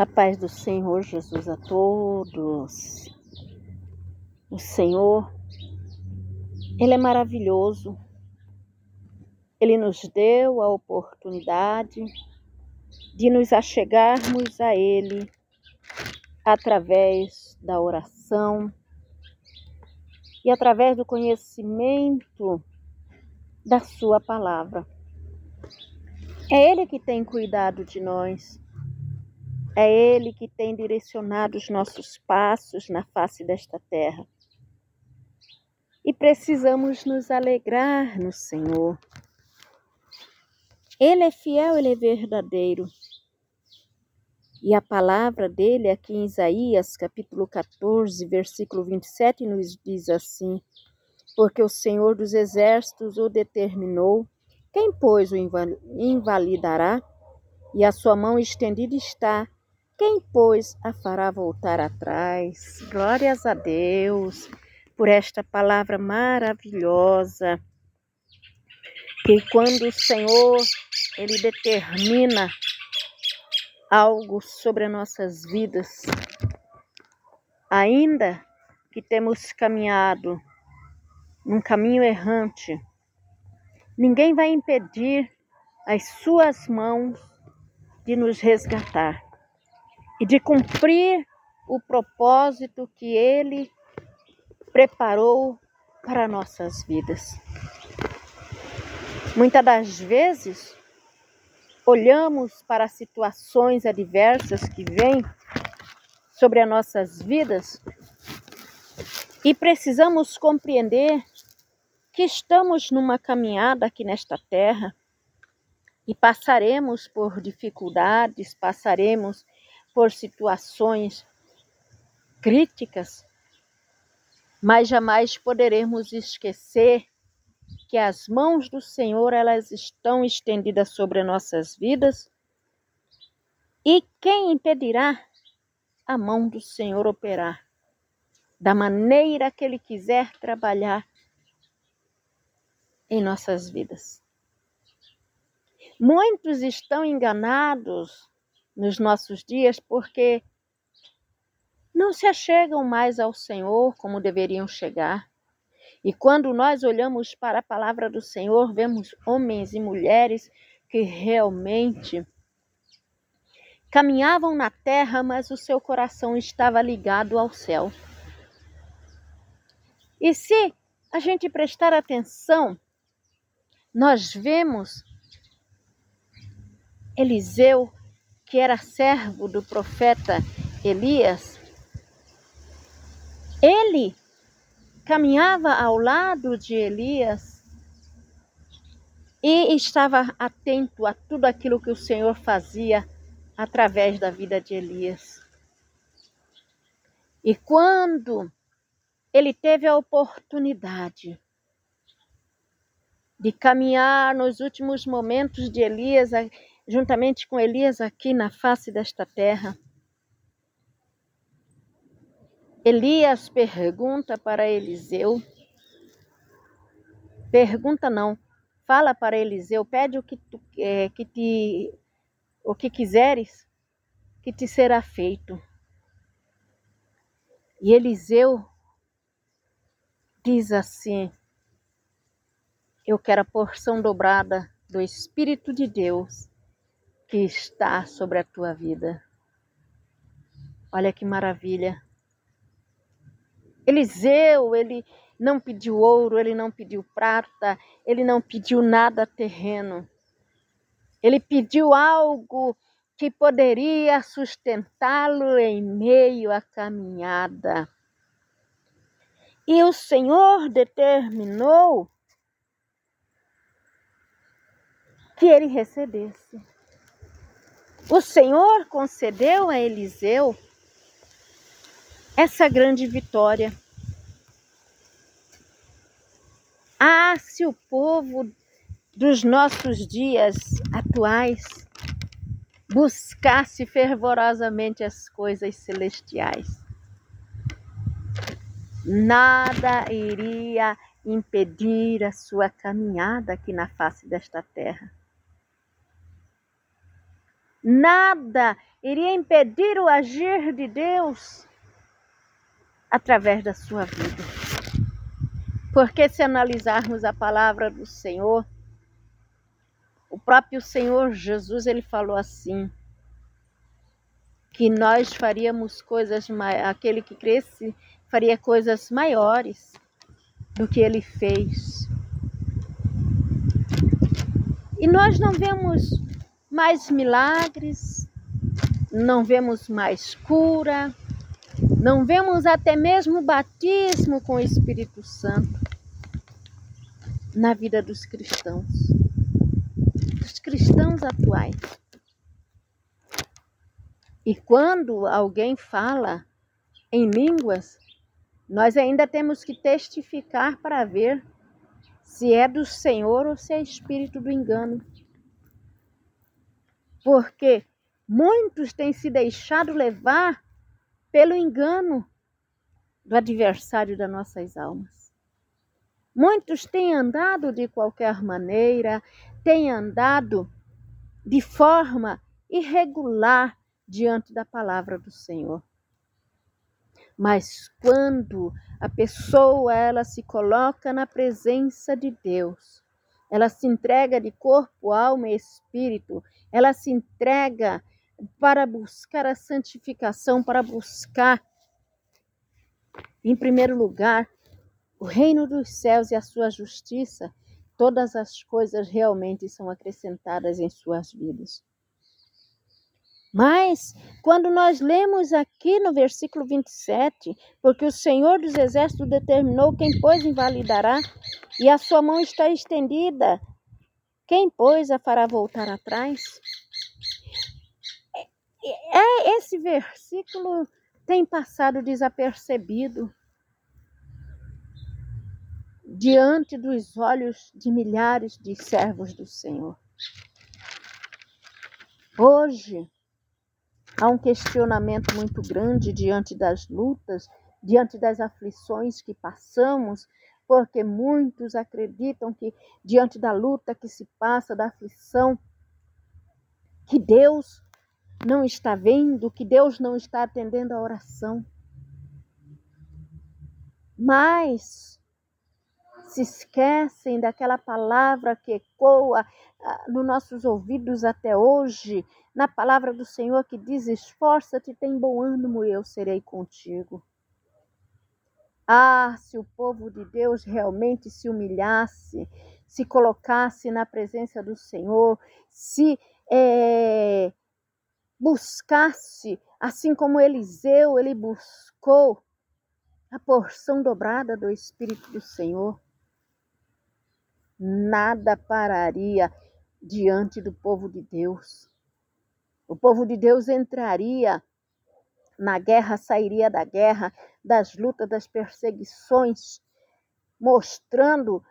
A paz do Senhor Jesus a todos. O Senhor, Ele é maravilhoso. Ele nos deu a oportunidade de nos achegarmos a Ele através da oração e através do conhecimento da Sua palavra. É Ele que tem cuidado de nós. É Ele que tem direcionado os nossos passos na face desta terra. E precisamos nos alegrar no Senhor. Ele é fiel, ele é verdadeiro. E a palavra dele aqui em Isaías, capítulo 14, versículo 27, nos diz assim: Porque o Senhor dos exércitos o determinou, quem, pois, o invalidará? E a sua mão estendida está quem, pois, a fará voltar atrás? Glórias a Deus por esta palavra maravilhosa. Que quando o Senhor ele determina algo sobre as nossas vidas, ainda que temos caminhado num caminho errante, ninguém vai impedir as suas mãos de nos resgatar e de cumprir o propósito que Ele preparou para nossas vidas. Muitas das vezes, olhamos para situações adversas que vêm sobre as nossas vidas e precisamos compreender que estamos numa caminhada aqui nesta terra e passaremos por dificuldades, passaremos por situações críticas, mas jamais poderemos esquecer que as mãos do Senhor elas estão estendidas sobre nossas vidas e quem impedirá a mão do Senhor operar da maneira que ele quiser trabalhar em nossas vidas. Muitos estão enganados nos nossos dias porque não se achegam mais ao Senhor como deveriam chegar. E quando nós olhamos para a palavra do Senhor, vemos homens e mulheres que realmente caminhavam na terra, mas o seu coração estava ligado ao céu. E se a gente prestar atenção, nós vemos Eliseu que era servo do profeta Elias, ele caminhava ao lado de Elias e estava atento a tudo aquilo que o Senhor fazia através da vida de Elias. E quando ele teve a oportunidade de caminhar nos últimos momentos de Elias, juntamente com Elias aqui na face desta terra. Elias pergunta para Eliseu, pergunta não, fala para Eliseu, pede o que, tu, é, que te, o que quiseres, que te será feito. E Eliseu diz assim: Eu quero a porção dobrada do Espírito de Deus que está sobre a tua vida. Olha que maravilha. Eliseu, ele não pediu ouro, ele não pediu prata, ele não pediu nada terreno. Ele pediu algo que poderia sustentá-lo em meio à caminhada. E o Senhor determinou que ele recebesse. O Senhor concedeu a Eliseu essa grande vitória. Ah, se o povo dos nossos dias atuais buscasse fervorosamente as coisas celestiais, nada iria impedir a sua caminhada aqui na face desta terra. Nada iria impedir o agir de Deus através da sua vida. Porque se analisarmos a palavra do Senhor, o próprio Senhor Jesus, ele falou assim: que nós faríamos coisas, aquele que cresce faria coisas maiores do que ele fez. E nós não vemos mais milagres, não vemos mais cura, não vemos até mesmo batismo com o Espírito Santo na vida dos cristãos, dos cristãos atuais. E quando alguém fala em línguas, nós ainda temos que testificar para ver se é do Senhor ou se é espírito do engano. Porque muitos têm se deixado levar pelo engano do adversário das nossas almas. Muitos têm andado de qualquer maneira, têm andado de forma irregular diante da palavra do Senhor. Mas quando a pessoa ela se coloca na presença de Deus, ela se entrega de corpo, alma e espírito, ela se entrega para buscar a santificação, para buscar, em primeiro lugar, o reino dos céus e a sua justiça, todas as coisas realmente são acrescentadas em suas vidas. Mas, quando nós lemos aqui no versículo 27, porque o Senhor dos Exércitos determinou quem, pois, invalidará, e a sua mão está estendida, quem, pois, a fará voltar atrás? É, esse versículo tem passado desapercebido diante dos olhos de milhares de servos do Senhor. Hoje, há um questionamento muito grande diante das lutas, diante das aflições que passamos, porque muitos acreditam que diante da luta que se passa, da aflição, que Deus não está vendo, que Deus não está atendendo a oração. Mas se esquecem daquela palavra que ecoa nos nossos ouvidos até hoje, na palavra do Senhor que diz: Esforça-te, tem bom ânimo, eu serei contigo. Ah, se o povo de Deus realmente se humilhasse, se colocasse na presença do Senhor, se é, buscasse, assim como Eliseu, ele buscou a porção dobrada do Espírito do Senhor, nada pararia diante do povo de Deus. O povo de Deus entraria na guerra, sairia da guerra, das lutas, das perseguições, mostrando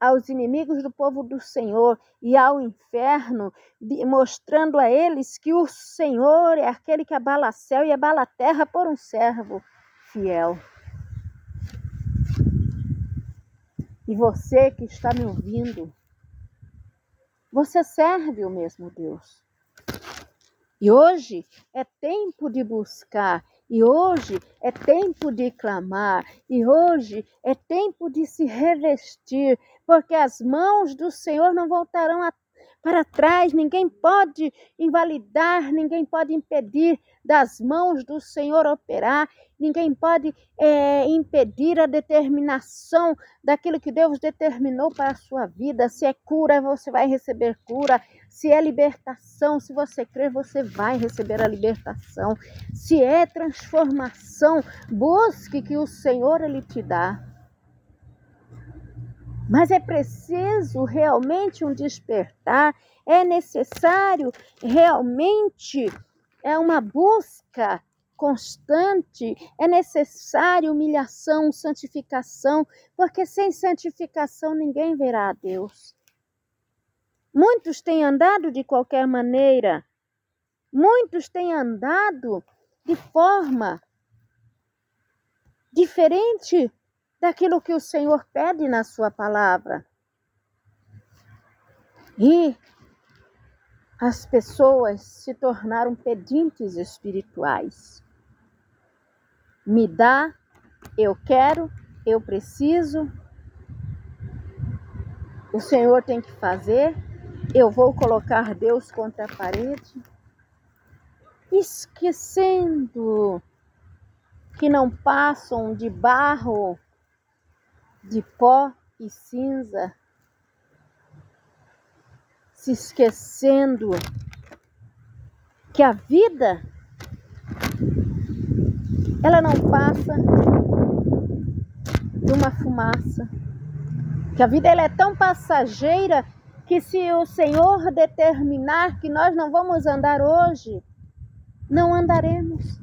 aos inimigos do povo do Senhor e ao inferno, mostrando a eles que o Senhor é aquele que abala céu e abala terra por um servo fiel. E você que está me ouvindo, você serve o mesmo Deus. E hoje é tempo de buscar e hoje é tempo de clamar, e hoje é tempo de se revestir, porque as mãos do Senhor não voltarão a para trás, ninguém pode invalidar, ninguém pode impedir das mãos do Senhor operar, ninguém pode é, impedir a determinação daquilo que Deus determinou para a sua vida. Se é cura, você vai receber cura. Se é libertação, se você crer, você vai receber a libertação. Se é transformação, busque que o Senhor ele te dá. Mas é preciso realmente um despertar, é necessário realmente é uma busca constante, é necessário humilhação, santificação, porque sem santificação ninguém verá a Deus. Muitos têm andado de qualquer maneira, muitos têm andado de forma diferente daquilo que o Senhor pede na sua palavra. E as pessoas se tornaram pedintes espirituais. Me dá, eu quero, eu preciso, o Senhor tem que fazer, eu vou colocar Deus contra a parede, esquecendo que não passam de barro, de pó e cinza, se esquecendo que a vida ela não passa de uma fumaça, que a vida ela é tão passageira que se o Senhor determinar que nós não vamos andar hoje, não andaremos.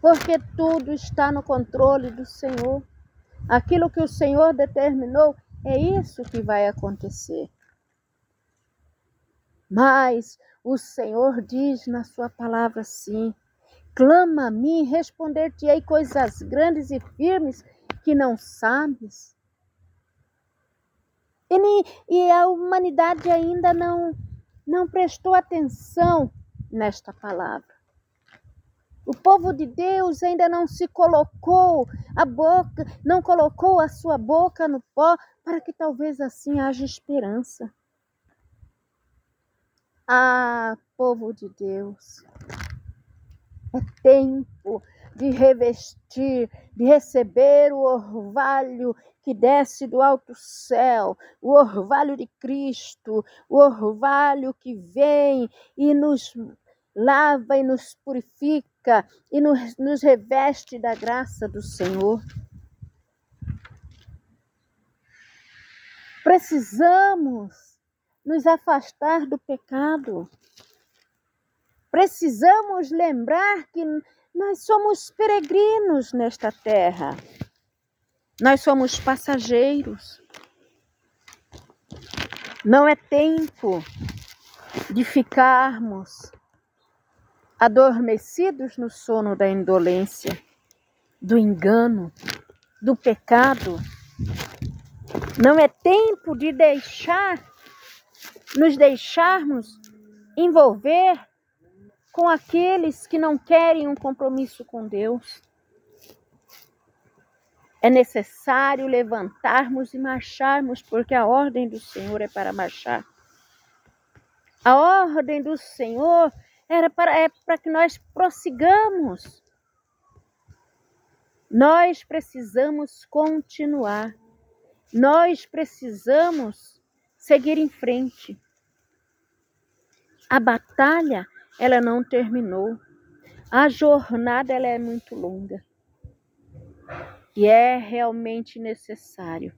Porque tudo está no controle do Senhor. Aquilo que o Senhor determinou, é isso que vai acontecer. Mas o Senhor diz na sua palavra assim: clama a mim, responder-te-ei coisas grandes e firmes que não sabes. E, e a humanidade ainda não, não prestou atenção nesta palavra. O povo de Deus ainda não se colocou a boca, não colocou a sua boca no pó, para que talvez assim haja esperança. Ah, povo de Deus, é tempo de revestir, de receber o orvalho que desce do alto céu, o orvalho de Cristo, o orvalho que vem e nos lava e nos purifica e nos, nos reveste da graça do Senhor. Precisamos nos afastar do pecado. Precisamos lembrar que nós somos peregrinos nesta terra. Nós somos passageiros. Não é tempo de ficarmos adormecidos no sono da indolência, do engano, do pecado. Não é tempo de deixar nos deixarmos envolver com aqueles que não querem um compromisso com Deus. É necessário levantarmos e marcharmos, porque a ordem do Senhor é para marchar. A ordem do Senhor era para, é para que nós prossigamos. Nós precisamos continuar. Nós precisamos seguir em frente. A batalha, ela não terminou. A jornada, ela é muito longa. E é realmente necessário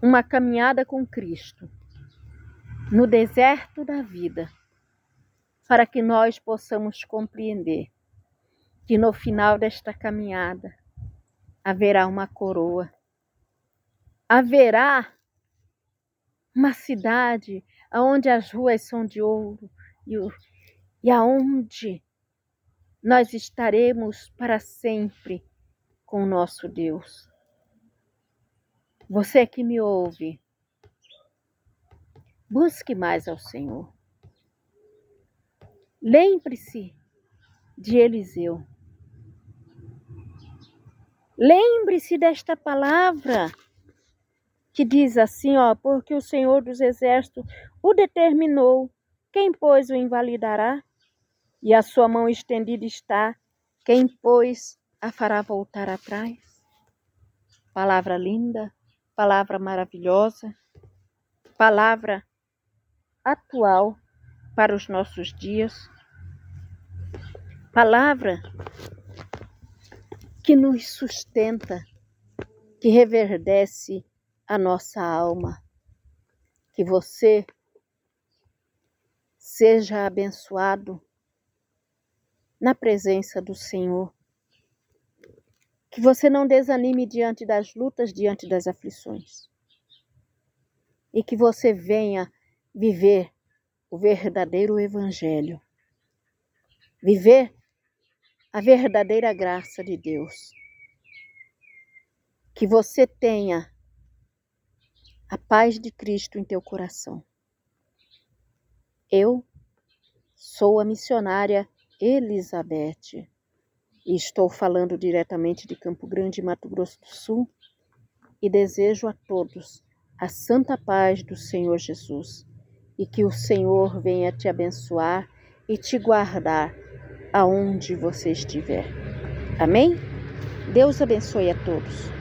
uma caminhada com Cristo no deserto da vida, para que nós possamos compreender que no final desta caminhada haverá uma coroa, haverá uma cidade onde as ruas são de ouro e, o, e aonde nós estaremos para sempre com o nosso Deus. Você que me ouve, busque mais ao Senhor. Lembre-se de Eliseu. Lembre-se desta palavra que diz assim, ó, porque o Senhor dos Exércitos o determinou, quem pois o invalidará? E a sua mão estendida está, quem pois a fará voltar atrás? Palavra linda, palavra maravilhosa, palavra atual para os nossos dias, palavra que nos sustenta, que reverdece a nossa alma. Que você seja abençoado na presença do Senhor. Que você não desanime diante das lutas, diante das aflições. E que você venha viver o verdadeiro Evangelho. Viver a verdadeira graça de Deus. Que você tenha a paz de Cristo em teu coração. Eu sou a missionária Elizabeth e estou falando diretamente de Campo Grande, Mato Grosso do Sul e desejo a todos a santa paz do Senhor Jesus e que o Senhor venha te abençoar e te guardar aonde você estiver. Amém? Deus abençoe a todos.